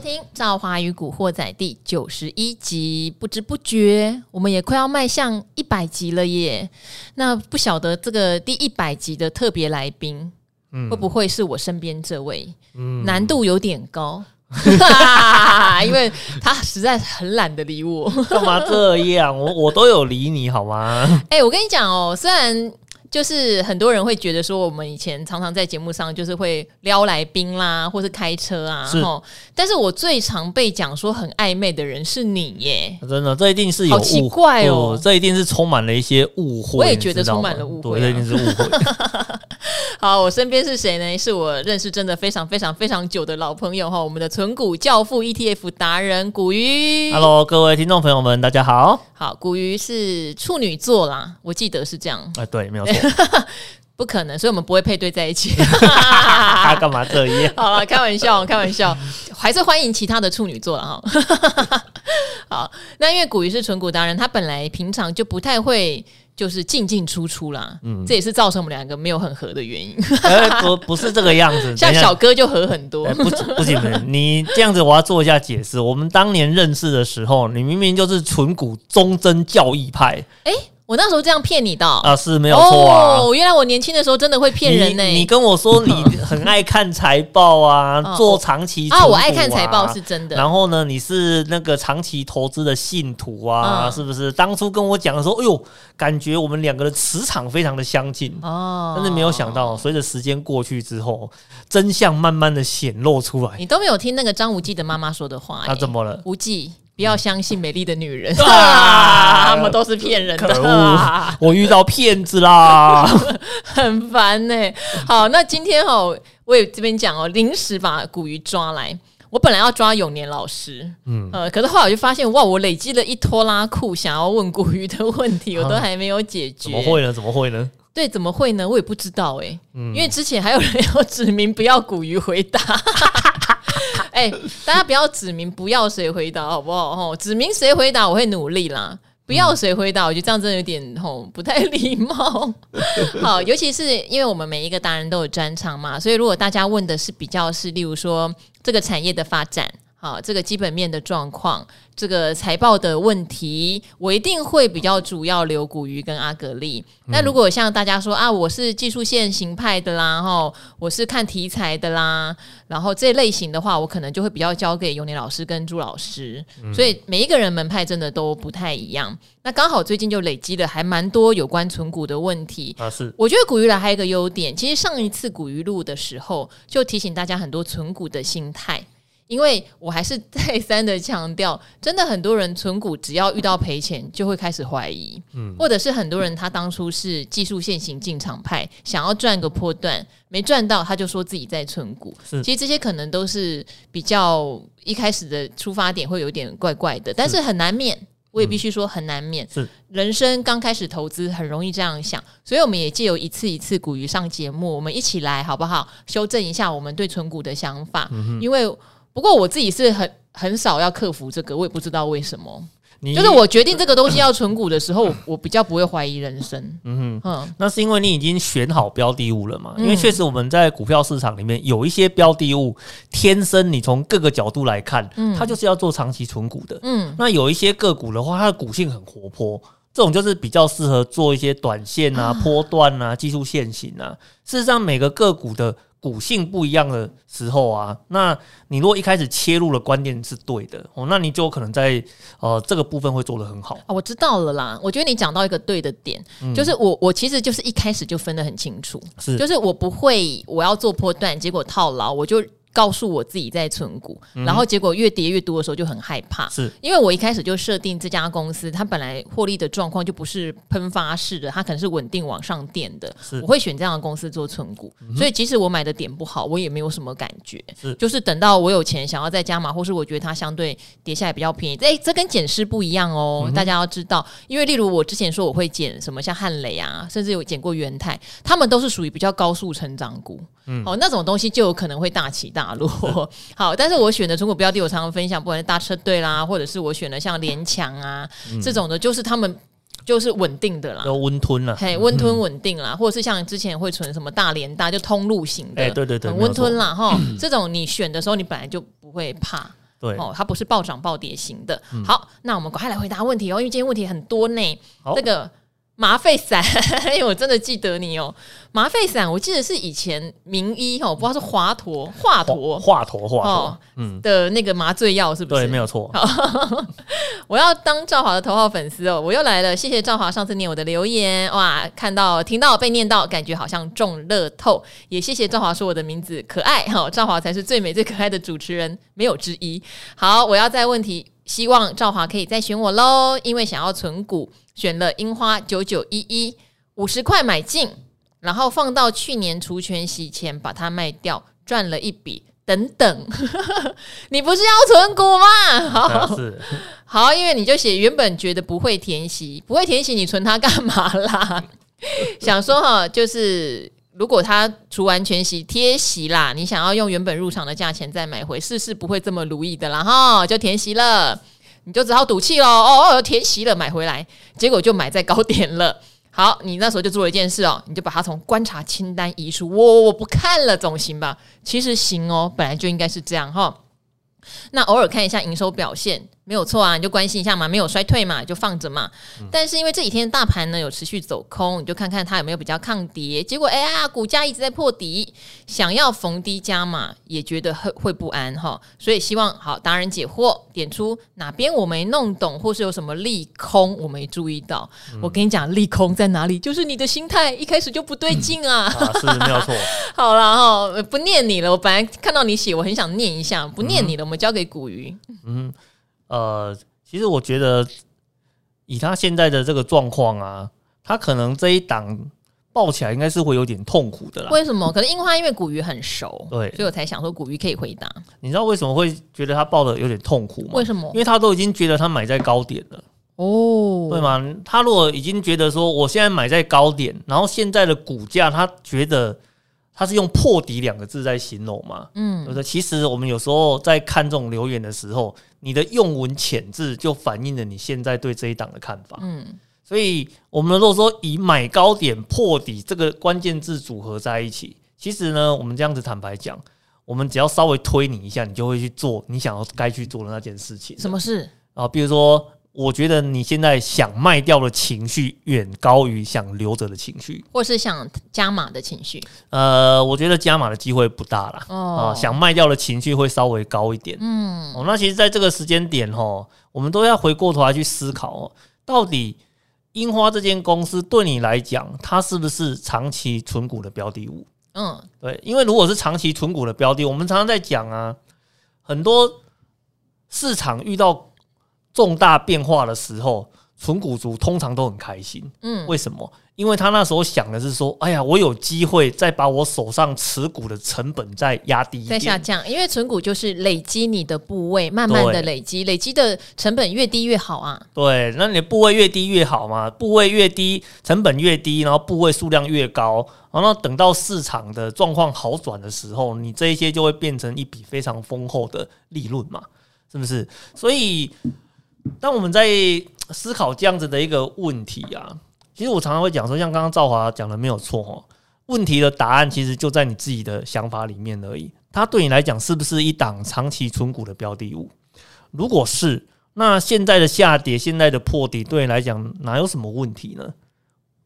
收听《赵华与古惑仔》第九十一集，不知不觉我们也快要迈向一百集了耶。那不晓得这个第一百集的特别来宾，嗯，会不会是我身边这位？嗯，难度有点高，因为他实在很懒得理我。干嘛这样？我我都有理你好吗？哎、欸，我跟你讲哦，虽然。就是很多人会觉得说，我们以前常常在节目上就是会撩来宾啦，或是开车啊，是。但是我最常被讲说很暧昧的人是你耶，真的，这一定是有好奇怪哦，这一定是充满了一些误会。我也觉得充满了误会，啊，对，这一定是误会。好，我身边是谁呢？是我认识真的非常非常非常久的老朋友哈，我们的存股教父 ETF 达人古鱼。Hello，各位听众朋友们，大家好。好，古鱼是处女座啦，我记得是这样。哎、呃，对，没有错。不可能，所以我们不会配对在一起。他干嘛这样？好了，开玩笑，开玩笑，还是欢迎其他的处女座了哈。好，那因为古鱼是纯古达人，他本来平常就不太会就是进进出出啦，嗯，这也是造成我们两个没有很合的原因。欸、不不是这个样子，像小哥就合很多。不、不不行，你这样子我要做一下解释。我们当年认识的时候，你明明就是纯古忠贞教义派，哎、欸。我那时候这样骗你的啊，是没有错啊。哦，原来我年轻的时候真的会骗人呢。你跟我说你很爱看财报啊，做长期啊，我爱看财报是真的。然后呢，你是那个长期投资的信徒啊，是不是？当初跟我讲的时候，哎呦，感觉我们两个的磁场非常的相近哦。但是没有想到，随着时间过去之后，真相慢慢的显露出来。你都没有听那个张无忌的妈妈说的话？那怎么了？无忌。不要相信美丽的女人，啊，他们都是骗人的。可恶，我遇到骗子啦，很烦呢，欸。好，那今天哦，我也这边讲哦，临时把古鱼抓来。我本来要抓永年老师，嗯，呃，可是后来我就发现，哇，我累积了一拖拉库，想要问古鱼的问题，我都还没有解决。怎么会呢？怎么会呢？对，怎么会呢？我也不知道哎，欸，嗯，因为之前还有人要指名不要古鱼回答。哎、大家不要指名，不要谁回答，好不好？吼，指名谁回答，我会努力啦。不要谁回答，我觉得这样真的有点吼不太礼貌。好，尤其是因为我们每一个达人都有专长嘛，所以如果大家问的是比较是，例如说这个产业的发展。好，这个基本面的状况，这个财报的问题，我一定会比较主要留股鱼跟阿格力。那、嗯、如果像大家说啊，我是技术线型派的啦，哈，我是看题材的啦，然后这类型的话，我可能就会比较交给永年老师跟朱老师。嗯、所以每一个人门派真的都不太一样。那刚好最近就累积了还蛮多有关存股的问题啊。是，我觉得古鱼来还有一个优点，其实上一次古鱼录的时候就提醒大家很多存股的心态。因为我还是再三的强调，真的很多人存股只要遇到赔钱就会开始怀疑，嗯，或者是很多人他当初是技术线型进场派，想要赚个波段没赚到，他就说自己在存股。其实这些可能都是比较一开始的出发点会有点怪怪的，但是很难免，我也必须说很难免。是，人生刚开始投资很容易这样想，所以我们也借由一次一次股鱼上节目，我们一起来好不好？修正一下我们对存股的想法，嗯、因为。不过我自己是很很少要克服这个，我也不知道为什么。你就是我决定这个东西要存股的时候，我比较不会怀疑人生。嗯哼，嗯，那是因为你已经选好标的物了嘛？因为确实我们在股票市场里面有一些标的物，天生你从各个角度来看，它就是要做长期存股的。嗯，那有一些个股的话，它的股性很活泼，这种就是比较适合做一些短线啊、波段啊、技术线型啊。事实上，每个个股的。股性不一样的时候啊，那你如果一开始切入的观念是对的哦，那你就可能在呃这个部分会做得很好啊。我知道了啦，我觉得你讲到一个对的点，嗯、就是我我其实就是一开始就分得很清楚，是就是我不会我要做波段，结果套牢，我就。告诉我自己在存股，然后结果越跌越多的时候就很害怕，是。因为我一开始就设定这家公司，它本来获利的状况就不是喷发式的，它可能是稳定往上垫的，我会选这样的公司做存股，所以即使我买的点不好，我也没有什么感觉，就是等到我有钱想要再加码，或是我觉得它相对跌下来比较便宜，哎，这跟减尸不一样哦，大家要知道，因为例如我之前说我会减什么像汉磊啊，甚至有减过元泰，他们都是属于比较高速成长股。嗯，哦，那种东西就有可能会大起大落。好，但是我选的存股标的，我常常分享，不管是大车队啦，或者是我选的像联强啊、嗯、这种的，就是他们就是稳定的啦，都温吞了，嘿，温吞稳定啦，嗯、或者是像之前会存什么大连大，就通路型的，哎，对对对，很温吞啦，哈，这种你选的时候，你本来就不会怕。对哦，它不是暴涨暴跌型的。嗯、好，那我们赶快来回答问题哦，因为今天问题很多呢。好这个。麻沸散，因为我真的记得你哦。麻沸散，我记得是以前名医哦，不知道是华佗、华佗、华佗、华佗，嗯的那个麻醉药是不是？对，没有错。我要当赵华的头号粉丝哦，我又来了。谢谢赵华上次念我的留言，哇，看到听到被念到，感觉好像中乐透。也谢谢赵华说我的名字可爱哈，赵华才是最美最可爱的主持人，没有之一。好，我要在问题，希望赵华可以再选我喽，因为想要存股。选了樱花九九一一五十块买进，然后放到去年除权息前把它卖掉，赚了一笔。等等，你不是要存股吗？好，是好，因为你就写原本觉得不会填息，不会填息，你存它干嘛啦？想说哈，就是如果他除完全席贴席啦，你想要用原本入场的价钱再买回，事事不会这么如意的啦哈，就填席了。你就只好赌气喽，哦哦，填席了买回来，结果就买在高点了。好，你那时候就做了一件事哦，你就把它从观察清单移出，我我不看了，总行吧？其实行哦，本来就应该是这样哈。那偶尔看一下营收表现。没有错啊，你就关心一下嘛，没有衰退嘛，就放着嘛。嗯、但是因为这几天大盘呢有持续走空，你就看看它有没有比较抗跌。结果哎呀，股价一直在破底，想要逢低加码，也觉得会会不安哈。所以希望好达人解惑，点出哪边我没弄懂，或是有什么利空我没注意到。嗯、我跟你讲，利空在哪里？就是你的心态一开始就不对劲啊。嗯、啊是没有错。好了哈，不念你了。我本来看到你写，我很想念一下，不念你了，们交给古鱼。嗯。呃，其实我觉得以他现在的这个状况啊，他可能这一档抱起来应该是会有点痛苦的啦。为什么？可能樱花因为古鱼很熟，对，所以我才想说古鱼可以回答。你知道为什么会觉得他抱的有点痛苦吗？为什么？因为他都已经觉得他买在高点了，哦，对吗？他如果已经觉得说我现在买在高点，然后现在的股价他觉得。他是用破底两个字在形容嘛？嗯，就是其实我们有时候在看这种留言的时候，你的用文遣字就反映了你现在对这一档的看法。嗯，所以我们如果说以买高点破底这个关键字组合在一起，其实呢，我们这样子坦白讲，我们只要稍微推你一下，你就会去做你想要该去做的那件事情。什么事啊？比如说。我觉得你现在想卖掉的情绪远高于想留着的情绪，或是想加码的情绪。呃，我觉得加码的机会不大了。哦，想卖掉的情绪会稍微高一点。嗯，哦，那其实在这个时间点，哦，我们都要回过头来去思考哦，到底樱花这间公司对你来讲，它是不是长期存股的标的物？嗯，对，因为如果是长期存股的标的，我们常常在讲啊，很多市场遇到。重大变化的时候，存股族通常都很开心。嗯，为什么？因为他那时候想的是说，哎呀，我有机会再把我手上持股的成本再压低一点，再下降。因为存股就是累积你的部位，慢慢的累积，累积的成本越低越好啊。对，那你的部位越低越好嘛，部位越低，成本越低，然后部位数量越高，然后等到市场的状况好转的时候，你这一些就会变成一笔非常丰厚的利润嘛，是不是？所以。当我们在思考这样子的一个问题啊，其实我常常会讲说，像刚刚赵华讲的没有错哦，问题的答案其实就在你自己的想法里面而已。它对你来讲是不是一档长期存股的标的物？如果是，那现在的下跌、现在的破底对你来讲哪有什么问题呢？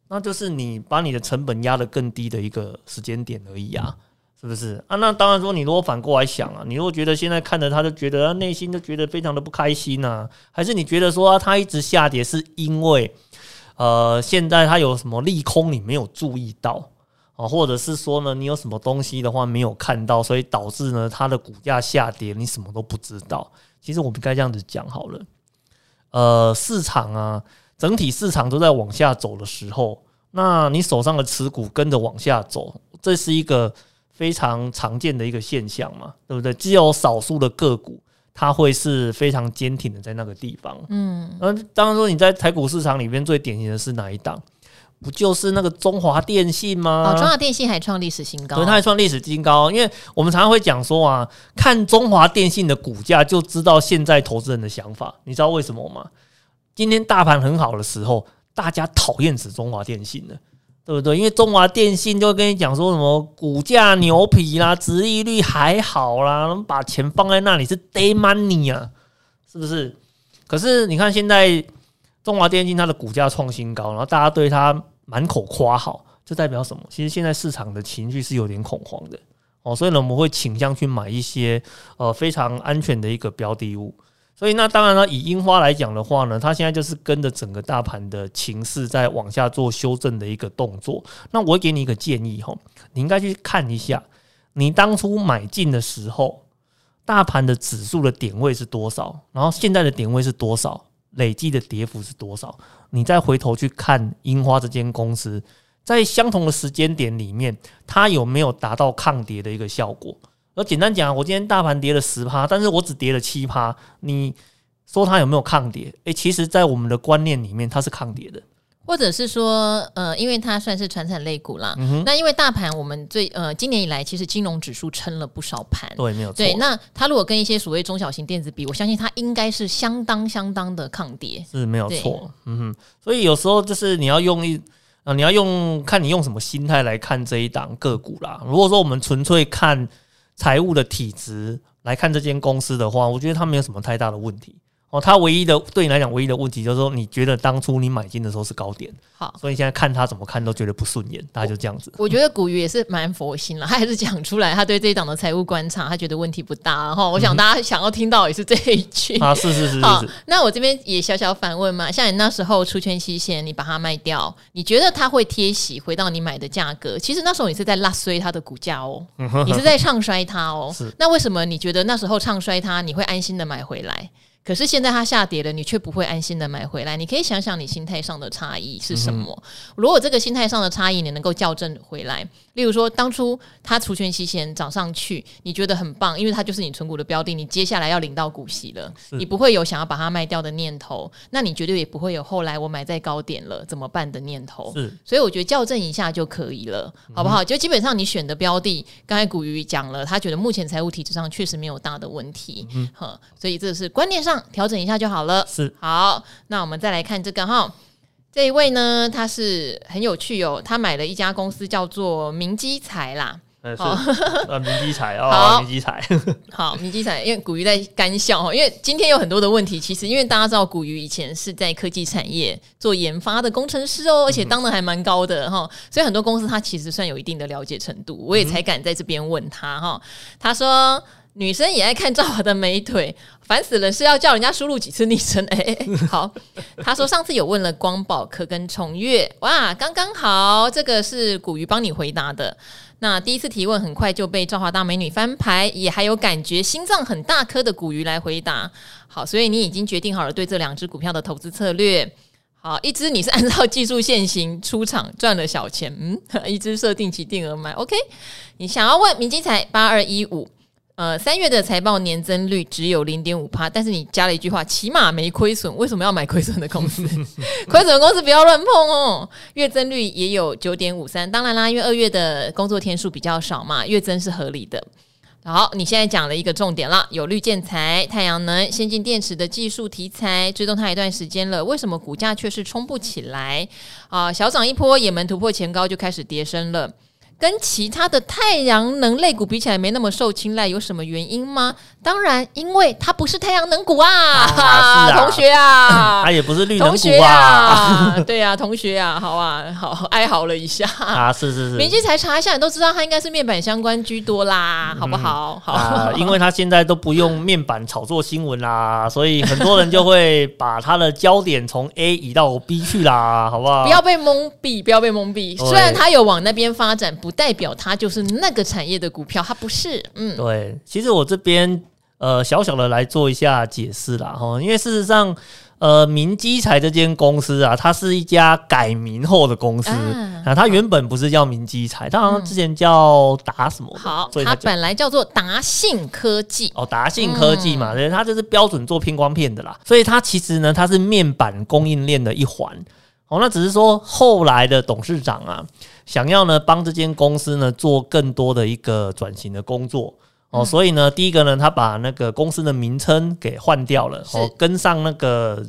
那就是你把你的成本压得更低的一个时间点而已啊。是不是啊？那当然说，你如果反过来想啊，你如果觉得现在看着他就觉得他内心就觉得非常的不开心呐、啊，还是你觉得说啊他一直下跌是因为呃现在他有什么利空你没有注意到啊，或者是说呢你有什么东西的话没有看到，所以导致呢它的股价下跌，你什么都不知道。其实我们该这样子讲好了，呃，市场啊，整体市场都在往下走的时候，那你手上的持股跟着往下走，这是一个。非常常见的一个现象嘛，对不对？只有少数的个股，它会是非常坚挺的在那个地方。嗯，那当然说你在台股市场里面最典型的是哪一档？不就是那个中华电信吗？哦，中华电信还创历史新高，对，它还创历史新高。因为我们常常会讲说啊，看中华电信的股价就知道现在投资人的想法。你知道为什么吗？今天大盘很好的时候，大家讨厌死中华电信了。对不对？因为中华电信就会跟你讲说什么股价牛皮啦，殖利率还好啦，把钱放在那里是 day money 啊，是不是？可是你看现在中华电信它的股价创新高，然后大家对它满口夸好，这代表什么？其实现在市场的情绪是有点恐慌的哦，所以呢，我们会倾向去买一些呃非常安全的一个标的物。所以那当然了，以樱花来讲的话呢，它现在就是跟着整个大盘的情势在往下做修正的一个动作。那我给你一个建议哈，你应该去看一下，你当初买进的时候，大盘的指数的点位是多少，然后现在的点位是多少，累计的跌幅是多少，你再回头去看樱花这间公司，在相同的时间点里面，它有没有达到抗跌的一个效果？而简单讲，我今天大盘跌了十趴，但是我只跌了七趴。你说它有没有抗跌？诶、欸，其实，在我们的观念里面，它是抗跌的。或者是说，呃，因为它算是传产类股啦。那因为大盘，我们最呃今年以来，其实金融指数撑了不少盘。对，没有错。对，那它如果跟一些所谓中小型电子比，我相信它应该是相当相当的抗跌。是没有错。嗯哼。所以有时候就是你要用一啊、呃，你要用看你用什么心态来看这一档个股啦。如果说我们纯粹看。财务的体质来看这间公司的话，我觉得它没有什么太大的问题。哦，它唯一的对你来讲唯一的问题就是说，你觉得当初你买进的时候是高点，好，所以现在看它怎么看都觉得不顺眼，大概就这样子。我觉得古鱼也是蛮佛心了，他还是讲出来，他对这一档的财务观察，他觉得问题不大然后。我想大家想要听到也是这一句、嗯、啊，是是是是，是。好，那我这边也小小反问嘛，像你那时候出圈期限，你把它卖掉，你觉得它会贴息回到你买的价格？其实那时候你是在拉衰它的股价哦，你是在唱衰它哦。是。那为什么你觉得那时候唱衰它，你会安心的买回来？可是现在它下跌了，你却不会安心的买回来。你可以想想你心态上的差异是什么？嗯、如果这个心态上的差异你能够校正回来，例如说当初它除权息前涨上去，你觉得很棒，因为它就是你存股的标的，你接下来要领到股息了，你不会有想要把它卖掉的念头，那你绝对也不会有后来我买在高点了怎么办的念头。是，所以我觉得校正一下就可以了，好不好？嗯、就基本上你选的标的，刚才古鱼讲了，他觉得目前财务体制上确实没有大的问题，嗯哼，所以这是观念上。调整一下就好了。是，好，那我们再来看这个哈，这一位呢，他是很有趣哦，他买了一家公司叫做明基材啦。呃，明基材哦，明基材，好，明基材，因为古鱼在干笑哈，因为今天有很多的问题，其实因为大家知道古鱼以前是在科技产业做研发的工程师哦，而且当的还蛮高的哈，所以很多公司他其实算有一定的了解程度，我也才敢在这边问他哈，他说。女生也爱看赵华的美腿，烦死了！是要叫人家输入几次昵称？哎、欸，好，他说上次有问了光宝科跟崇越，哇，刚刚好，这个是古鱼帮你回答的。那第一次提问很快就被赵华大美女翻牌，也还有感觉心脏很大颗的古鱼来回答。好，所以你已经决定好了对这两只股票的投资策略。好，一只你是按照技术线型出场赚了小钱，嗯，一只设定期定额买，OK。你想要问明基材八二一五。呃，三月的财报年增率只有零点五趴，但是你加了一句话，起码没亏损。为什么要买亏损的公司？亏损的公司不要乱碰哦。月增率也有九点五三，当然啦，因为二月的工作天数比较少嘛，月增是合理的。好，你现在讲了一个重点了，有绿建材、太阳能、先进电池的技术题材，追踪它一段时间了，为什么股价却是冲不起来啊？小涨一波，也门突破前高就开始跌升了。跟其他的太阳能类股比起来，没那么受青睐，有什么原因吗？当然，因为它不是太阳能股啊，啊，啊，同学啊，它 也不是绿能股啊，啊 对啊，同学啊，好啊，好哀嚎了一下啊，是是是，明基才查一下，你都知道它应该是面板相关居多啦，嗯、好不好？好，啊、因为它现在都不用面板炒作新闻啦，所以很多人就会把它的焦点从 A 移到 B 去啦，好不好？不要被蒙蔽，不要被蒙蔽。虽然它有往那边发展，不代表它就是那个产业的股票，它不是。嗯，对，其实我这边。呃，小小的来做一下解释啦，哈，因为事实上，呃，明基材这间公司啊，它是一家改名后的公司。啊，啊，它原本不是叫明基材，它好像之前叫达什么，嗯，好，所以它本来叫做达信科技，哦，达信科技嘛，对，它就是标准做偏光片的啦，所以它其实呢，它是面板供应链的一环，哦，那只是说后来的董事长啊，想要呢帮这间公司呢做更多的一个转型的工作。哦，所以呢，第一个呢，他把那个公司的名称给换掉了，哦，跟上那个。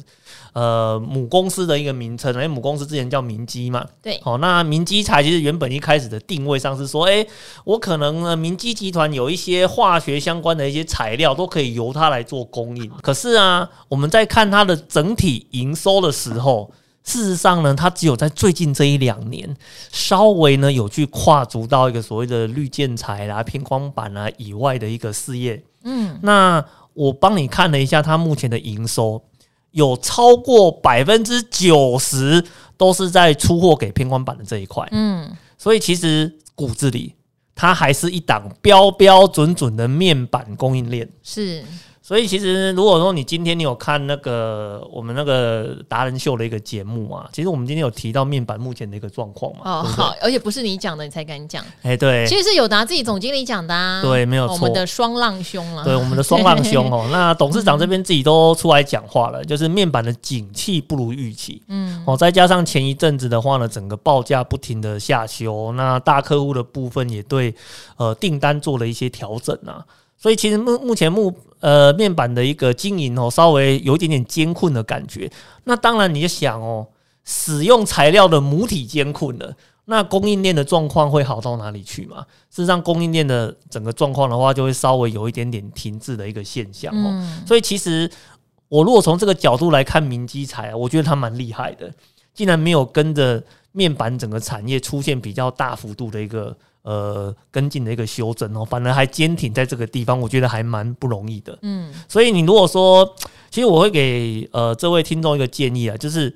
呃，母公司的一个名称，因为母公司之前叫明基嘛，对，好，那明基材其实原本一开始的定位上是说，诶，我可能呢，明基集团有一些化学相关的一些材料都可以由它来做供应。可是啊，我们在看它的整体营收的时候，事实上呢，它只有在最近这一两年稍微呢有去跨足到一个所谓的绿建材啦、偏光板啊以外的一个事业。嗯，那我帮你看了一下它目前的营收。有超过百分之九十都是在出货给偏光板的这一块，嗯，所以其实骨子里它还是一档标标准准的面板供应链，是。所以其实，如果说你今天你有看那个我们那个达人秀的一个节目啊，其实我们今天有提到面板目前的一个状况嘛。哦，好，而且不是你讲的，你才敢讲。哎，对，其实是有达自己总经理讲的啊。对，没有错。我们的双浪兄了。对，我们的双浪兄哦。那董事长这边自己都出来讲话了，就是面板的景气不如预期。嗯。哦，再加上前一阵子的话呢，整个报价不停的下修，那大客户的部分也对呃订单做了一些调整啊。所以其实目目前目呃面板的一个经营哦，稍微有一点点艰困的感觉。那当然你就想哦，使用材料的母体艰困了，那供应链的状况会好到哪里去嘛？事实上，供应链的整个状况的话，就会稍微有一点点停滞的一个现象哦。所以其实我如果从这个角度来看，明基材，我觉得它蛮厉害的，竟然没有跟着面板整个产业出现比较大幅度的一个。呃，跟进的一个修正哦，反而还坚挺在这个地方，我觉得还蛮不容易的。嗯，所以你如果说，其实我会给呃这位听众一个建议啊，就是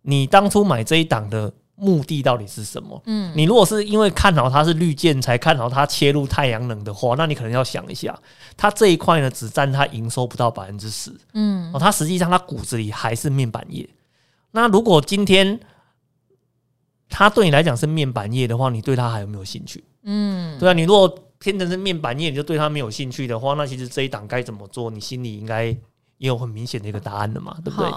你当初买这一档的目的到底是什么？嗯，你如果是因为看好它是绿箭才看好它切入太阳能的话，那你可能要想一下，它这一块呢只占它营收不到百分之十。嗯，哦，它实际上它骨子里还是面板业。那如果今天，它对你来讲是面板业的话，你对它还有没有兴趣？嗯，对啊，你如果偏成是面板业，你就对它没有兴趣的话，那其实这一档该怎么做，你心里应该也有很明显的一个答案的嘛，对不对？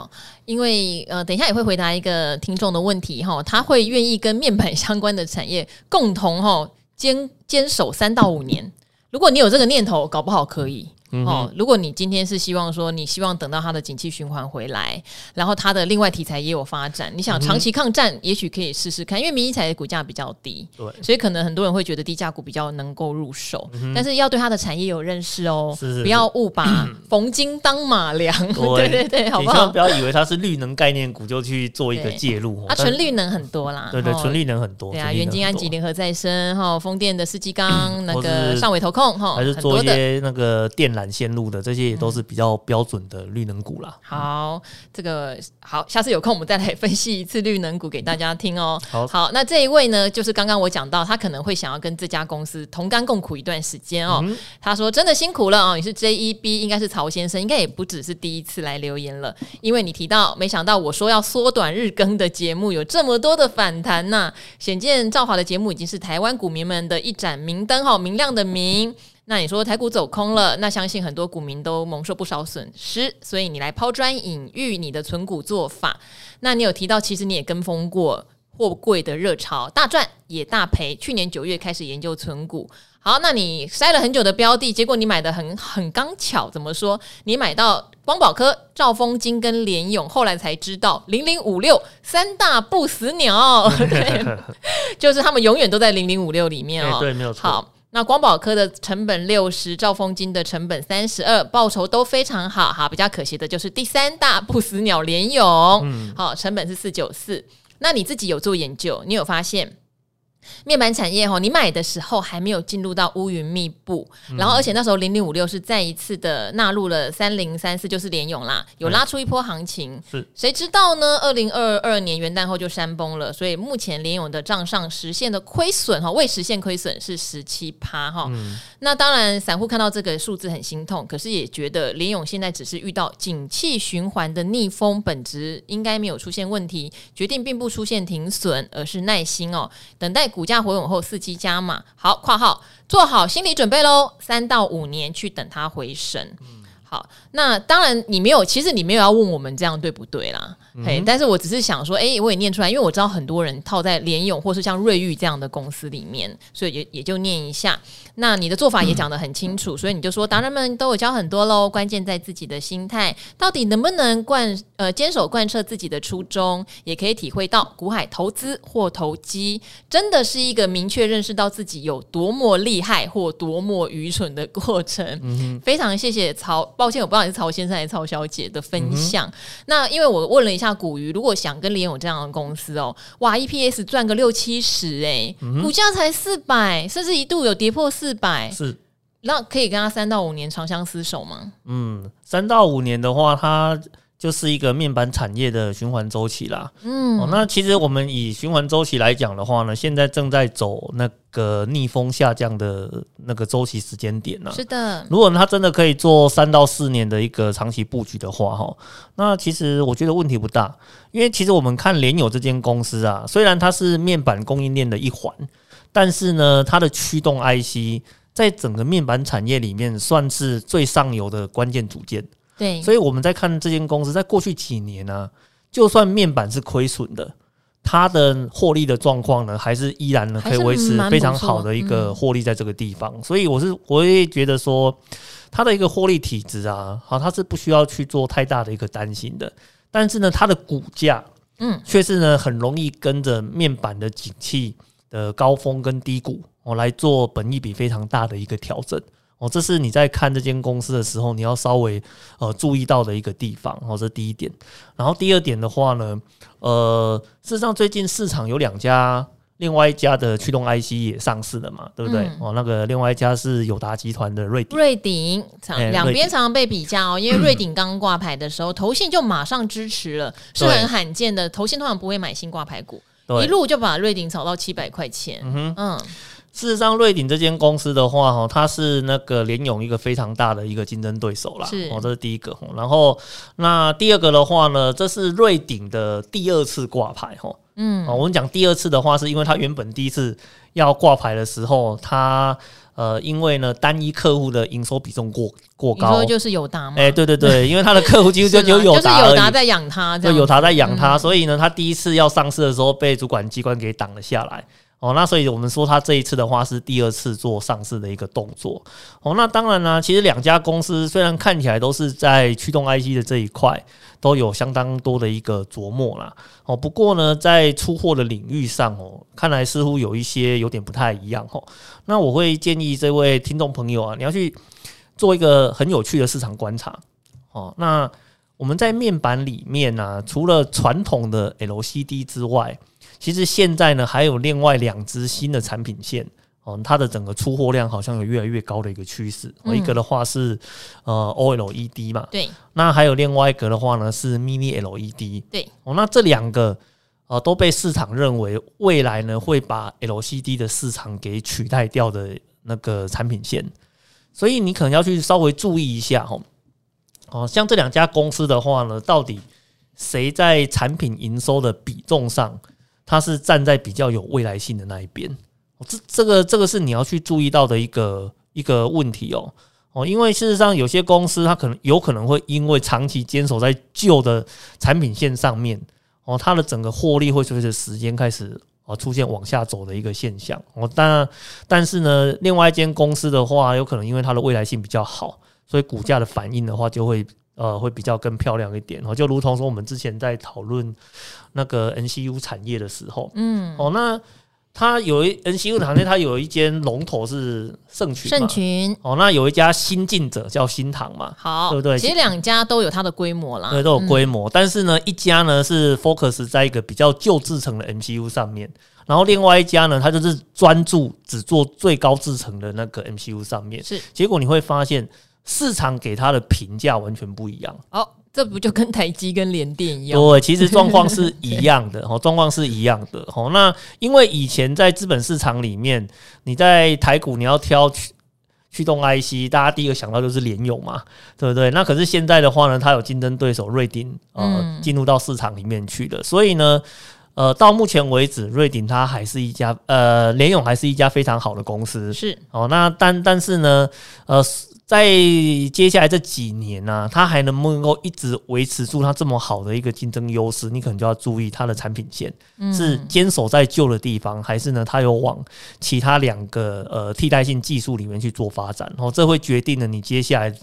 因为呃，等一下也会回答一个听众的问题哈，他会愿意跟面板相关的产业共同哈坚坚守三到五年。如果你有这个念头，搞不好可以。哦，如果你今天是希望说，你希望等到它的景气循环回来，然后它的另外题材也有发展，你想长期抗战，也许可以试试看。因为明基材的股价比较低，对，所以可能很多人会觉得低价股比较能够入手，但是要对它的产业有认识哦，不要误把 冯金当马良。对 对对，好不好？不要以为它是绿能概念股就去做一个介入，它纯绿能很多啦。对对，纯绿能很多。对啊，元晶、安吉、联合再生哈，风电的世纪钢，那个上尾投控哈，还是做一些那个电缆线路的这些。也都是比较标准的绿能股啦。好，这个好，下次有空我们再来分析一次绿能股给大家听哦。好，好，那这一位呢，就是刚刚我讲到，他可能会想要跟这家公司同甘共苦一段时间哦。嗯、他说：“真的辛苦了哦，你是 JEB，应该是曹先生，应该也不只是第一次来留言了，因为你提到，没想到我说要缩短日更的节目有这么多的反弹呐、啊，显见赵华的节目已经是台湾股民们的一盏明灯哈，明亮的明。”那你说台股走空了，那相信很多股民都蒙受不少损失，所以你来抛砖引玉你的存股做法。那你有提到，其实你也跟风过货柜的热潮，大赚也大赔。去年九月开始研究存股，好，那你筛了很久的标的，结果你买的很很刚巧，怎么说？你买到光宝科、兆丰金跟联咏，后来才知道零零五六三大不死鸟，对，就是他们永远都在零零五六里面哦。对，没有错。好。那光宝科的成本六十，兆丰金的成本三十二，报酬都非常好哈。比较可惜的就是第三大不死鸟联勇，嗯，好，成本是四九四。那你自己有做研究，你有发现？面板产业哈，你买的时候还没有进入到乌云密布，嗯、然后而且那时候零零五六是再一次的纳入了三零三四，就是联勇啦，有拉出一波行情。是谁知道呢？二零二二年元旦后就山崩了，所以目前联勇的账上实现的亏损哈，未实现亏损是十七趴哈。嗯、那当然，散户看到这个数字很心痛，可是也觉得联勇现在只是遇到景气循环的逆风，本质应该没有出现问题，决定并不出现停损，而是耐心哦，等待。股价回稳后，伺机加码。好，括号做好心理准备喽，三到五年去等它回神。好，那当然你没有，其实你没有要问我们这样对不对啦？嗯、嘿，但是我只是想说，哎、欸，我也念出来，因为我知道很多人套在联咏或是像瑞昱这样的公司里面，所以也也就念一下。那你的做法也讲得很清楚，嗯、所以你就说达人们都有教很多喽，关键在自己的心态，到底能不能贯呃坚守贯彻自己的初衷，也可以体会到股海投资或投机真的是一个明确认识到自己有多么厉害或多么愚蠢的过程。嗯、非常谢谢曹。抱歉，我不知道你是曹先生还是曹小姐的分享。嗯、那因为我问了一下古鱼，如果想跟联友这样的公司哦，哇，EPS 赚个六七十哎，嗯、股价才四百，甚至一度有跌破四百，是，那可以跟他三到五年长相厮守吗？嗯，三到五年的话，他。就是一个面板产业的循环周期啦。嗯、哦，那其实我们以循环周期来讲的话呢，现在正在走那个逆风下降的那个周期时间点呢。是的，如果它真的可以做三到四年的一个长期布局的话，哈，那其实我觉得问题不大。因为其实我们看联友这间公司啊，虽然它是面板供应链的一环，但是呢，它的驱动 IC 在整个面板产业里面算是最上游的关键组件。对，所以我们在看这间公司，在过去几年呢、啊，就算面板是亏损的，它的获利的状况呢，还是依然呢可以维持非常好的一个获利在这个地方。嗯、所以我是我也觉得说，它的一个获利体质啊，好，它是不需要去做太大的一个担心的。但是呢，它的股价，嗯，却是呢很容易跟着面板的景气的高峰跟低谷，我，来做本一笔非常大的一个调整。哦，这是你在看这间公司的时候，你要稍微呃注意到的一个地方。哦，这是第一点。然后第二点的话呢，呃，事实上最近市场有两家，另外一家的驱动 IC 也上市了嘛，对不对？嗯、哦，那个另外一家是友达集团的瑞鼎。瑞鼎，两边常常被比较哦，因为瑞鼎刚挂牌的时候，投信就马上支持了，是很罕见的。投信通常不会买新挂牌股，一路就把瑞鼎炒到七百块钱。嗯哼，嗯。事实上，瑞鼎这间公司的话，哈，它是那个联咏一个非常大的一个竞争对手啦。是，哦，这是第一个。然后，那第二个的话呢，这是瑞鼎的第二次挂牌，哈。嗯，我们讲第二次的话，是因为它原本第一次要挂牌的时候，它呃，因为呢单一客户的营收比重过过高，就是友达嘛。哎，对对对，因为他的客户几乎就有友达，就是友达在养他，就友达在养它，所以呢，他第一次要上市的时候被主管机关给挡了下来。哦，那所以我们说它这一次的话是第二次做上市的一个动作。哦，那当然呢，其实两家公司虽然看起来都是在驱动 IC 的这一块都有相当多的一个琢磨啦。哦，不过呢，在出货的领域上哦，看来似乎有一些有点不太一样哦。那我会建议这位听众朋友啊，你要去做一个很有趣的市场观察。哦，那我们在面板里面呢，除了传统的 LCD 之外，其实现在呢，还有另外两支新的产品线哦，它的整个出货量好像有越来越高的一个趋势。嗯、一个的话是呃 OLED 嘛，对。那还有另外一个的话呢是 Mini LED，对。哦，那这两个呃都被市场认为未来呢会把 LCD 的市场给取代掉的那个产品线，所以你可能要去稍微注意一下哦。哦，像这两家公司的话呢，到底谁在产品营收的比重上？它是站在比较有未来性的那一边，这这个这个是你要去注意到的一个一个问题哦哦，因为事实上有些公司它可能有可能会因为长期坚守在旧的产品线上面哦，它的整个获利会随着时间开始哦出现往下走的一个现象哦，但但是呢，另外一间公司的话，有可能因为它的未来性比较好，所以股价的反应的话就会。呃，会比较更漂亮一点哦，就如同说我们之前在讨论那个 NCU 产业的时候，嗯，哦，那它有一 NCU 产业，它有一间龙头是盛群，盛群，哦，那有一家新进者叫新唐嘛，好，对不对？其实两家都有它的规模啦，对，都有规模，嗯、但是呢，一家呢是 focus 在一个比较旧制成的 MCU 上面，然后另外一家呢，它就是专注只做最高制程的那个 MCU 上面，是，结果你会发现。市场给他的评价完全不一样。哦，这不就跟台积跟联电一样？对，其实状况是一样的。哦，状况是一样的。哦，那因为以前在资本市场里面，你在台股你要挑驱驱动 IC，大家第一个想到就是联咏嘛，对不对？那可是现在的话呢，它有竞争对手瑞鼎呃进入到市场里面去了。所以呢，呃，到目前为止，瑞鼎它还是一家呃联咏还是一家非常好的公司。是哦，那但但是呢，呃。在接下来这几年呢、啊，它还能不能够一直维持住它这么好的一个竞争优势？你可能就要注意它的产品线是坚守在旧的地方，还是呢它有往其他两个呃替代性技术里面去做发展？然后这会决定了你接下来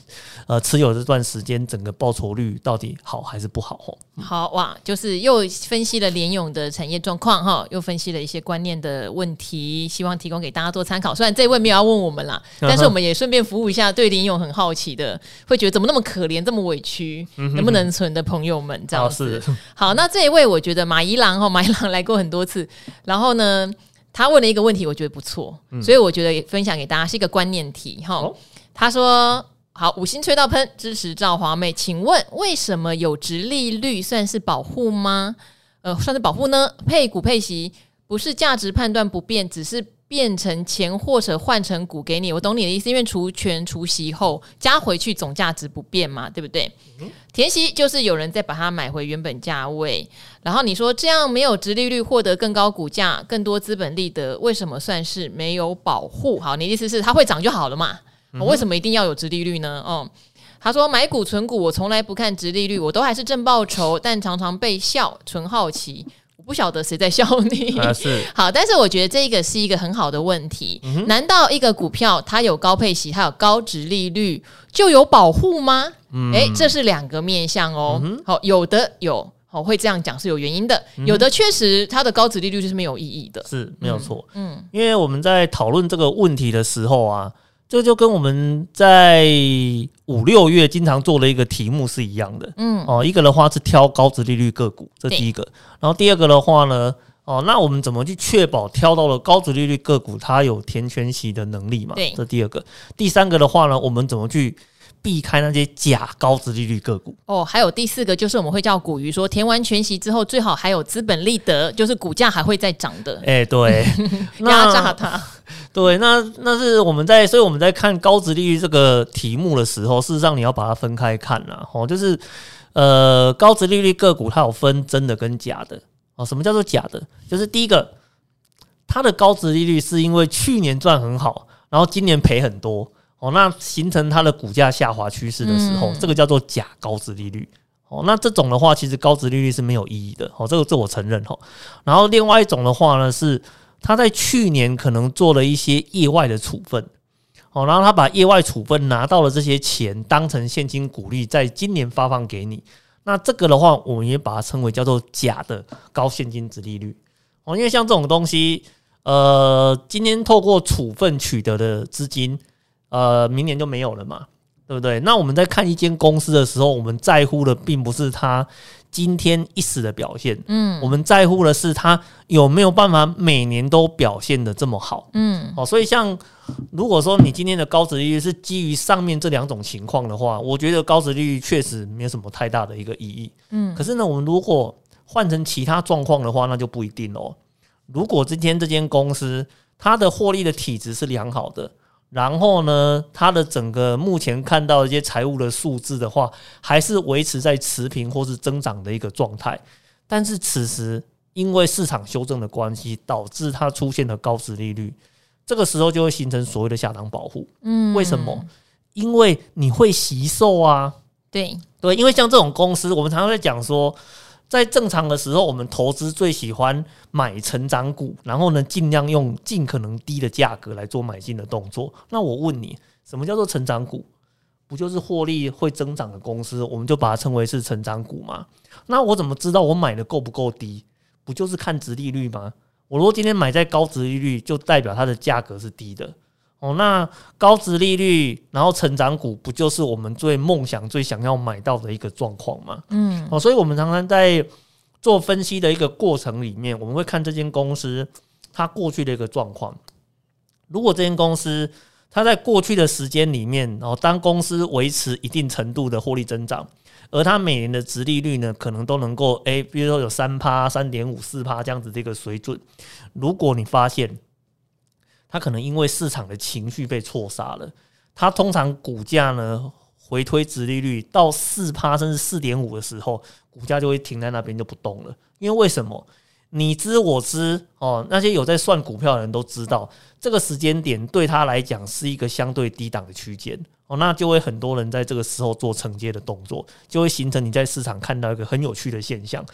呃持有这段时间整个报酬率到底好还是不好？哦好哇，就是又分析了联咏的产业状况哈，又分析了一些观念的问题，希望提供给大家做参考。虽然这位没有要问我们啦，但是我们也顺便服务一下对。林勇很好奇的，会觉得怎么那么可怜，这么委屈，嗯、哼哼能不能存的朋友们这样子？哦、好，那这一位我觉得马一郎哈，马一郎来过很多次，然后呢，他问了一个问题，我觉得不错，嗯、所以我觉得也分享给大家是一个观念题哈。哦、他说：“好，五星吹到喷，支持赵华妹，请问为什么有直利率算是保护吗？呃，算是保护呢？配股配息不是价值判断不变，只是。”变成钱或者换成股给你，我懂你的意思，因为除权除息后加回去总价值不变嘛，对不对？嗯、哼填息就是有人再把它买回原本价位，然后你说这样没有殖利率获得更高股价、更多资本利得，为什么算是没有保护？好，你的意思是它会涨就好了嘛？为什么一定要有殖利率呢？哦，他说买股存股，我从来不看殖利率，我都还是正报酬，但常常被笑，纯好奇。不晓得谁在笑你，啊、是 好，但是我觉得这个是一个很好的问题。嗯、难道一个股票它有高配息，它有高值利率就有保护吗？嗯，诶，这是两个面向哦。嗯、好，有的有，好会这样讲是有原因的。有的确实它的高值利率就是没有意义的，是没有错。嗯，因为我们在讨论这个问题的时候啊。这就跟我们在五六月经常做的一个题目是一样的，嗯，哦，一个的话是挑高值利率个股，这第一个，然后第二个的话呢，哦，那我们怎么去确保挑到了高值利率个股它有填全息的能力嘛？对，这第二个，第三个的话呢，我们怎么去？避开那些假高值利率个股哦，还有第四个就是我们会叫股鱼说填完全息之后最好还有资本利得，就是股价还会再涨的。哎、欸，对，压榨它。对，那那是我们在，所以我们在看高值利率这个题目的时候，事实上你要把它分开看呐。哦，就是呃，高值利率个股它有分真的跟假的哦。什么叫做假的？就是第一个，它的高值利率是因为去年赚很好，然后今年赔很多。哦，那形成它的股价下滑趋势的时候，嗯、这个叫做假高值利率。哦，那这种的话，其实高值利率是没有意义的。哦，这个这我承认。哦，然后另外一种的话呢，是他在去年可能做了一些业外的处分。哦，然后他把业外处分拿到了这些钱当成现金股利，在今年发放给你。那这个的话，我们也把它称为叫做假的高现金值利率。哦，因为像这种东西，呃，今天透过处分取得的资金。呃，明年就没有了嘛，对不对？那我们在看一间公司的时候，我们在乎的并不是它今天一时的表现，嗯，我们在乎的是它有没有办法每年都表现的这么好，嗯，哦，所以像如果说你今天的高值利率是基于上面这两种情况的话，我觉得高值利率确实没有什么太大的一个意义，嗯，可是呢，我们如果换成其他状况的话，那就不一定哦。如果今天这间公司它的获利的体质是良好的。然后呢，它的整个目前看到一些财务的数字的话，还是维持在持平或是增长的一个状态。但是此时因为市场修正的关系，导致它出现了高值利率，这个时候就会形成所谓的下档保护。嗯，为什么？因为你会惜售啊。对对，因为像这种公司，我们常常在讲说。在正常的时候，我们投资最喜欢买成长股，然后呢，尽量用尽可能低的价格来做买进的动作。那我问你，什么叫做成长股？不就是获利会增长的公司，我们就把它称为是成长股吗？那我怎么知道我买的够不够低？不就是看值利率吗？我如果今天买在高值利率，就代表它的价格是低的。哦，那高值利率，然后成长股，不就是我们最梦想、最想要买到的一个状况吗？嗯，哦，所以我们常常在做分析的一个过程里面，我们会看这间公司它过去的一个状况。如果这间公司它在过去的时间里面，然后当公司维持一定程度的获利增长，而它每年的值利率呢，可能都能够诶，比如说有三趴、三点五、四趴这样子的一个水准。如果你发现，它可能因为市场的情绪被错杀了，它通常股价呢回推殖利率到四趴甚至四点五的时候，股价就会停在那边就不动了。因为为什么？你知我知哦，那些有在算股票的人都知道，这个时间点对他来讲是一个相对低档的区间哦，那就会很多人在这个时候做承接的动作，就会形成你在市场看到一个很有趣的现象，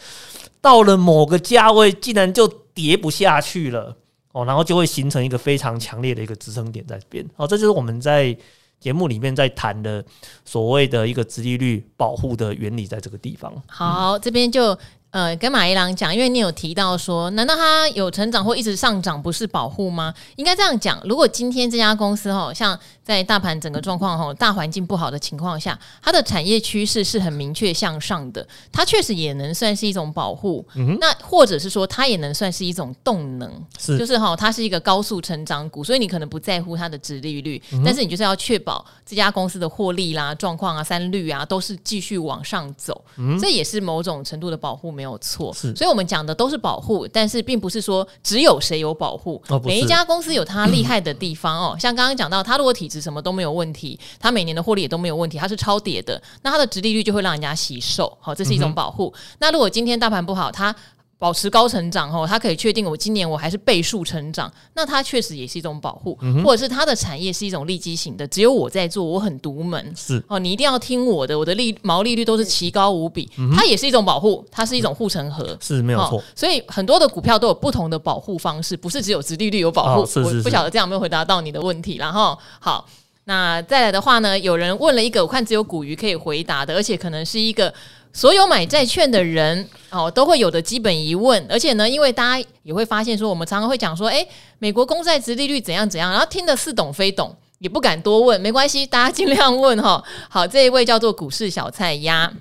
到了某个价位竟然就跌不下去了哦，然后就会形成一个非常强烈的一个支撑点在这边哦，这就是我们在节目里面在谈的所谓的一个殖利率保护的原理，在这个地方。好，这边就。呃，跟马一郎讲，因为你有提到说，难道它有成长或一直上涨不是保护吗？应该这样讲，如果今天这家公司哈，像在大盘整个状况哈，大环境不好的情况下，它的产业趋势是很明确向上的，它确实也能算是一种保护。嗯，那或者是说，它也能算是一种动能，是就是哈，它是一个高速成长股，所以你可能不在乎它的值利率，嗯、但是你就是要确保这家公司的获利啦、状况啊、三率啊，都是继续往上走，嗯，这也是某种程度的保护。没有错，是，所以我们讲的都是保护，但是并不是说只有谁有保护，哦，每一家公司有它厉害的地方哦。像刚刚讲到，它如果体质什么都没有问题，它每年的获利也都没有问题，它是超跌的，那它的殖利率就会让人家吸售，好，这是一种保护。嗯、那如果今天大盘不好，它保持高成长后，它可以确定我今年我还是倍数成长，那它确实也是一种保护，嗯、或者是它的产业是一种利基型的，只有我在做，我很独门，是哦，你一定要听我的，我的利毛利率都是奇高无比，嗯、它也是一种保护，它是一种护城河，是没有错、哦。所以很多的股票都有不同的保护方式，不是只有直利率有保护。哦、是是是，我不晓得这样有没有回答到你的问题，然后好，那再来的话呢，有人问了一个，我看只有古鱼可以回答的，而且可能是一个。所有买债券的人哦，都会有的基本疑问，而且呢，因为大家也会发现说，我们常常会讲说，诶，美国公债殖利率怎样怎样，然后听得似懂非懂，也不敢多问，没关系，大家尽量问哈。好，这一位叫做股市小菜鸭，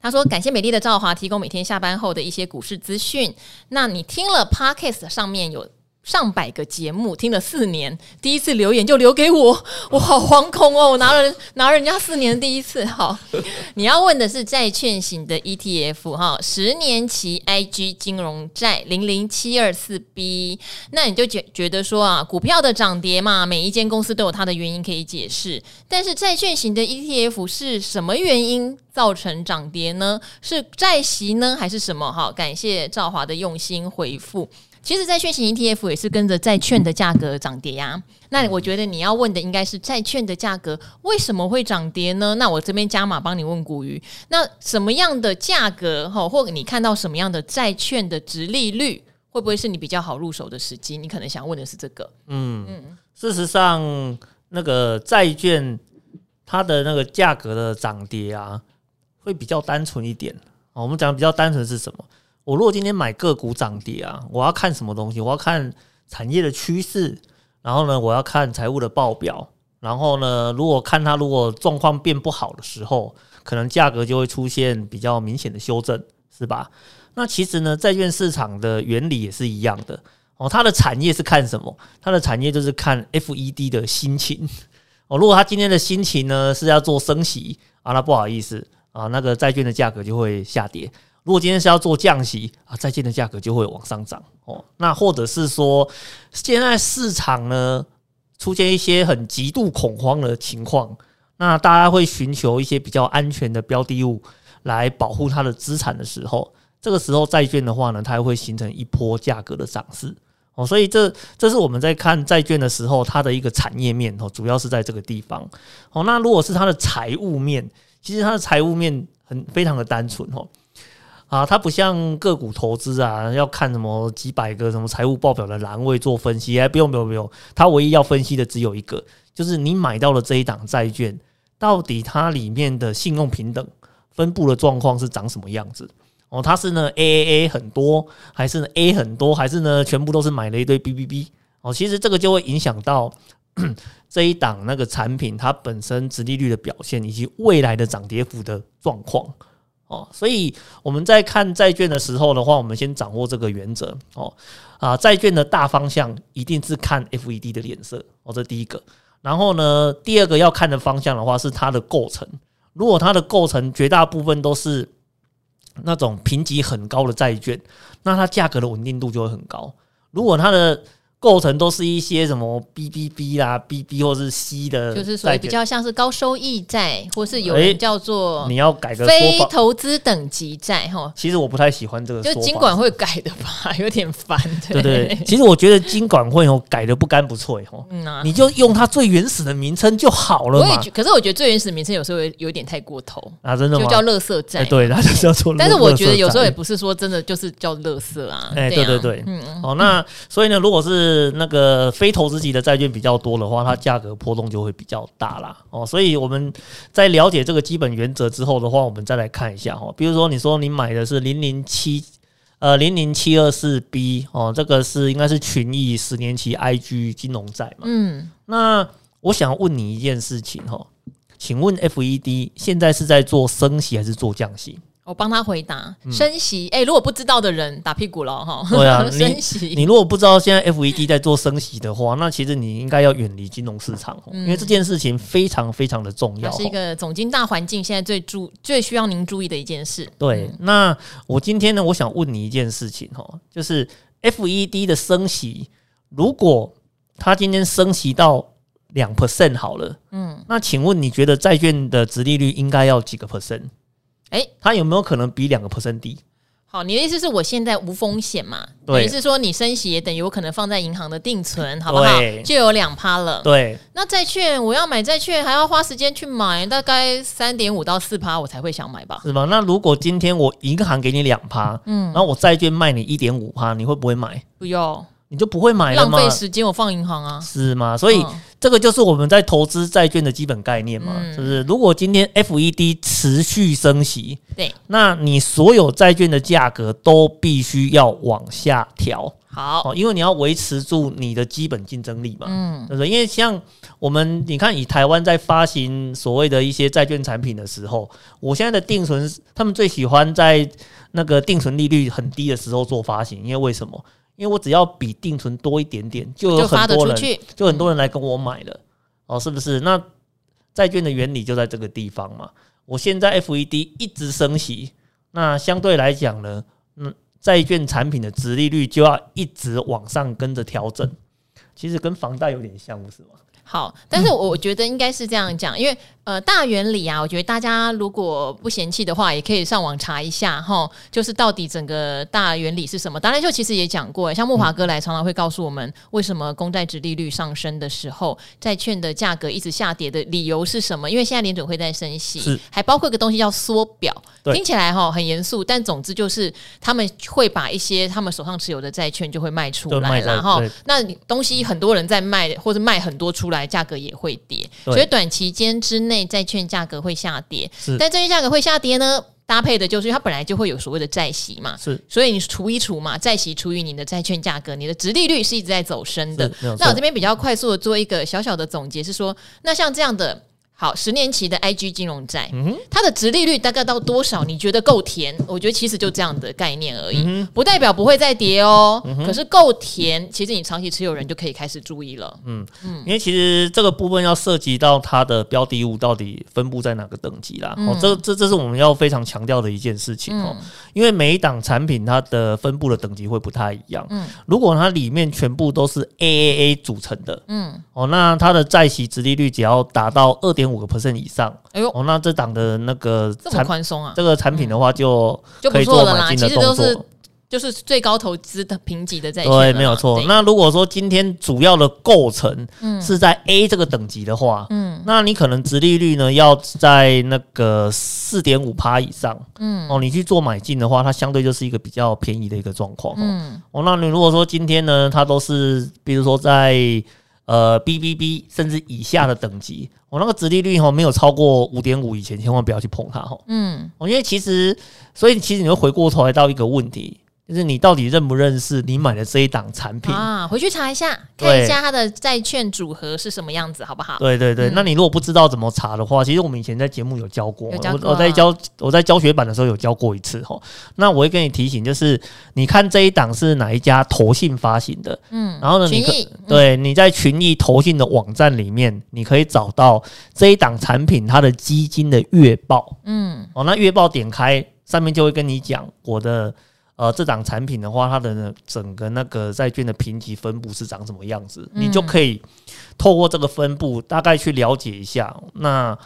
他说感谢美丽的赵华提供每天下班后的一些股市资讯。那你听了 Podcast 上面有上百个节目听了四年，第一次留言就留给我，我好惶恐哦！我拿了拿人家四年第一次，好，你要问的是债券型的 ETF 哈，十年期 IG 金融债零零七二四 B，那你就觉觉得说啊，股票的涨跌嘛，每一间公司都有它的原因可以解释，但是债券型的 ETF 是什么原因造成涨跌呢？是债息呢，还是什么？哈，感谢赵华的用心回复。其实债券型 ETF 也是跟着债券的价格涨跌呀。那我觉得你要问的应该是债券的价格为什么会涨跌呢？那我这边加码帮你问古鱼。那什么样的价格哈，或你看到什么样的债券的值利率，会不会是你比较好入手的时机？你可能想问的是这个。嗯嗯，事实上，那个债券它的那个价格的涨跌啊，会比较单纯一点。我们讲的比较单纯是什么？我如果今天买个股涨跌啊，我要看什么东西？我要看产业的趋势，然后呢，我要看财务的报表，然后呢，如果看它如果状况变不好的时候，可能价格就会出现比较明显的修正，是吧？那其实呢，债券市场的原理也是一样的哦。它的产业是看什么？它的产业就是看 FED 的心情哦。如果它今天的心情呢是要做升息啊，那不好意思啊，那个债券的价格就会下跌。如果今天是要做降息啊，债券的价格就会往上涨哦。那或者是说，现在市场呢出现一些很极度恐慌的情况，那大家会寻求一些比较安全的标的物来保护它的资产的时候，这个时候债券的话呢，它会形成一波价格的涨势哦。所以这这是我们在看债券的时候，它的一个产业面哦，主要是在这个地方哦。那如果是它的财务面，其实它的财务面很非常的单纯哦。啊，它不像个股投资啊，要看什么几百个什么财务报表的栏位做分析，哎，不用不用不用，它唯一要分析的只有一个，就是你买到了这一档债券，到底它里面的信用平等分布的状况是长什么样子？哦，它是呢 AAA 很多，还是呢 A 很多，还是呢全部都是买了一堆 BBB？哦，其实这个就会影响到 这一档那个产品它本身殖利率的表现，以及未来的涨跌幅的状况。哦，所以我们在看债券的时候的话，我们先掌握这个原则哦。啊，债券的大方向一定是看 FED 的脸色哦，这第一个。然后呢，第二个要看的方向的话是它的构成。如果它的构成绝大部分都是那种评级很高的债券，那它价格的稳定度就会很高。如果它的构成都是一些什么 BBB 啦、BB 或是 C 的，就是说比较像是高收益债，或是有人叫做你要改个非投资等级债哈。其实我不太喜欢这个，就金管会改的吧，有点烦。对对，其实我觉得金管会哦改的不干不脆哦，你就用它最原始的名称就好了嘛。可是我觉得最原始的名称有时候有点太过头啊，真的吗？就叫垃圾债，对，它就是要做。但是我觉得有时候也不是说真的就是叫垃圾啊。哎，对对对，嗯，哦，那所以呢，如果是那个。非投资级的债券比较多的话，它价格波动就会比较大啦。哦。所以我们在了解这个基本原则之后的话，我们再来看一下哦。比如说，你说你买的是零零七呃零零七二四 B 哦，这个是应该是群益十年期 IG 金融债嘛。嗯。那我想问你一件事情哈，请问 FED 现在是在做升息还是做降息？我帮他回答升息，哎、如果不知道的人打屁股了哈。对啊，升息。你如果不知道现在 FED 在做升息的话，那其实你应该要远离金融市场，嗯、因为这件事情非常非常的重要。是一个总经大环境现在最注最需要您注意的一件事。对，那我今天呢，我想问你一件事情哈，就是 FED 的升息，如果他今天升息到两 percent 好了，嗯，那请问你觉得债券的值利率应该要几个 percent？哎，欸、它有没有可能比两个 percent 低？好，你的意思是我现在无风险嘛？对，也是说你升息也等于我可能放在银行的定存，好不好？就有两趴了。对，那债券我要买债券，还要花时间去买，大概三点五到四趴，我才会想买吧？是吗？那如果今天我银行给你两趴，嗯，然后我债券卖你一点五趴，你会不会买？不要。你就不会买了吗？浪费时间，我放银行啊，是吗？所以、嗯、这个就是我们在投资债券的基本概念嘛，嗯、是不是？如果今天 FED 持续升息，对，那你所有债券的价格都必须要往下调，好，因为你要维持住你的基本竞争力嘛，嗯，对不对？因为像我们，你看，以台湾在发行所谓的一些债券产品的时候，我现在的定存，他们最喜欢在那个定存利率很低的时候做发行，因为为什么？因为我只要比定存多一点点，就有很多人，就，就很多人来跟我买了，嗯、哦，是不是？那债券的原理就在这个地方嘛。我现在 FED 一直升息，那相对来讲呢，嗯，债券产品的值利率就要一直往上跟着调整。其实跟房贷有点像，不是吗？好，但是我觉得应该是这样讲，因为呃，大原理啊，我觉得大家如果不嫌弃的话，也可以上网查一下哈，就是到底整个大原理是什么。当然，就其实也讲过，像木华哥来常常会告诉我们，为什么公债值利率上升的时候，债券的价格一直下跌的理由是什么？因为现在联准会在升息，还包括一个东西叫缩表，听起来哈很严肃，但总之就是他们会把一些他们手上持有的债券就会卖出来，然后那东西很多人在卖，或者卖很多出来。价格也会跌，所以短期间之内债券价格会下跌。但债券价格会下跌呢，搭配的就是它本来就会有所谓的债息嘛。是，所以你除一除嘛，债息除以你的债券价格，你的值利率是一直在走升的。那我这边比较快速的做一个小小的总结，是说，那像这样的。好，十年期的 IG 金融债，嗯、它的殖利率大概到多少？你觉得够甜？我觉得其实就这样的概念而已，嗯、不代表不会再跌哦。嗯、可是够甜，其实你长期持有人就可以开始注意了。嗯嗯，因为其实这个部分要涉及到它的标的物到底分布在哪个等级啦。嗯、哦，这这这是我们要非常强调的一件事情哦。嗯、因为每一档产品它的分布的等级会不太一样。嗯，如果它里面全部都是 AAA 组成的，嗯，哦，那它的债息殖利率只要达到二点五个 percent 以上，哎呦，哦，那这档的那个这么宽松啊，这个产品的话就就不错了啦。其实都是就是最高投资的评级的债券，对，没有错。那如果说今天主要的构成是在 A 这个等级的话，嗯，那你可能殖利率呢要在那个四点五趴以上，嗯，哦，你去做买进的话，它相对就是一个比较便宜的一个状况，嗯，哦，那你如果说今天呢，它都是比如说在。呃，BBB 甚至以下的等级，我、哦、那个殖利率哈没有超过五点五以前，千万不要去碰它哈。嗯，我因为其实，所以其实你会回过头来到一个问题。就是你到底认不认识你买的这一档产品啊？回去查一下，看一下它的债券组合是什么样子，好不好？对对对，嗯、那你如果不知道怎么查的话，其实我们以前在节目有教过，教过啊、我我在教我在教学版的时候有教过一次哈。那我会跟你提醒，就是你看这一档是哪一家投信发行的，嗯，然后呢，你可对你在群益投信的网站里面，你可以找到这一档产品它的基金的月报，嗯，哦，那月报点开上面就会跟你讲我的。呃这档产品的话，它的整个那个债券的评级分布是长什么样子，嗯、你就可以透过这个分布大概去了解一下。那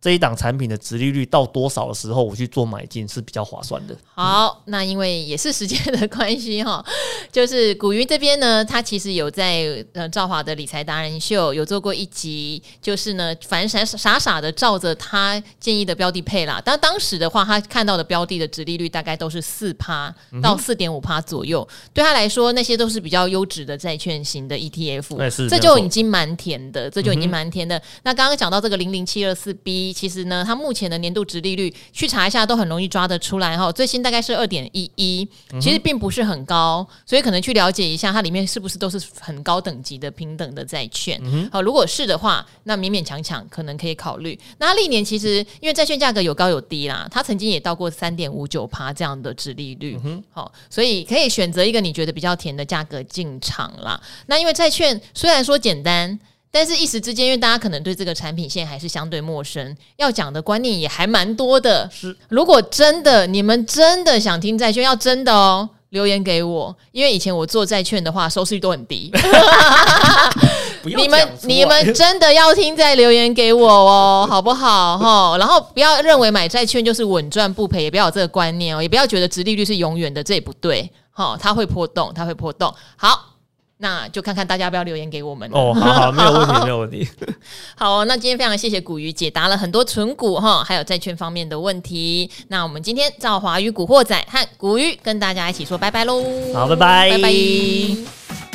这一档产品的值利率到多少的时候，我去做买进是比较划算的。好，那因为也是时间的关系哈，就是古鱼这边呢，他其实有在呃赵华的理财达人秀有做过一集，就是呢，反正傻傻傻的照着他建议的标的配啦。但当时的话，他看到的标的的值利率大概都是四趴到四点五趴左右，嗯、对他来说，那些都是比较优质的债券型的 ETF，这就已经蛮甜的，这就已经蛮甜的。嗯、那刚刚讲到这个零零七二四 B。其实呢，它目前的年度值利率去查一下都很容易抓得出来哈，最新大概是二点一一，其实并不是很高，所以可能去了解一下它里面是不是都是很高等级的平等的债券。好，如果是的话，那勉勉强强可能可以考虑。那历年其实因为债券价格有高有低啦，它曾经也到过三点五九趴这样的值利率，好，所以可以选择一个你觉得比较甜的价格进场啦。那因为债券虽然说简单。但是，一时之间，因为大家可能对这个产品线还是相对陌生，要讲的观念也还蛮多的。是，如果真的你们真的想听债券，要真的哦，留言给我，因为以前我做债券的话，收视率都很低。你们你们真的要听，再留言给我哦，好不好？哈，然后不要认为买债券就是稳赚不赔，也不要有这个观念哦，也不要觉得殖利率是永远的，这也不对。哈，它会波动，它会波动。好。那就看看大家要不要留言给我们哦，好好，没有问题，没有问题。好，那今天非常谢谢古鱼解答了很多存股哈，还有债券方面的问题。那我们今天赵华与古惑仔和古鱼跟大家一起说拜拜喽。好，拜拜，拜拜。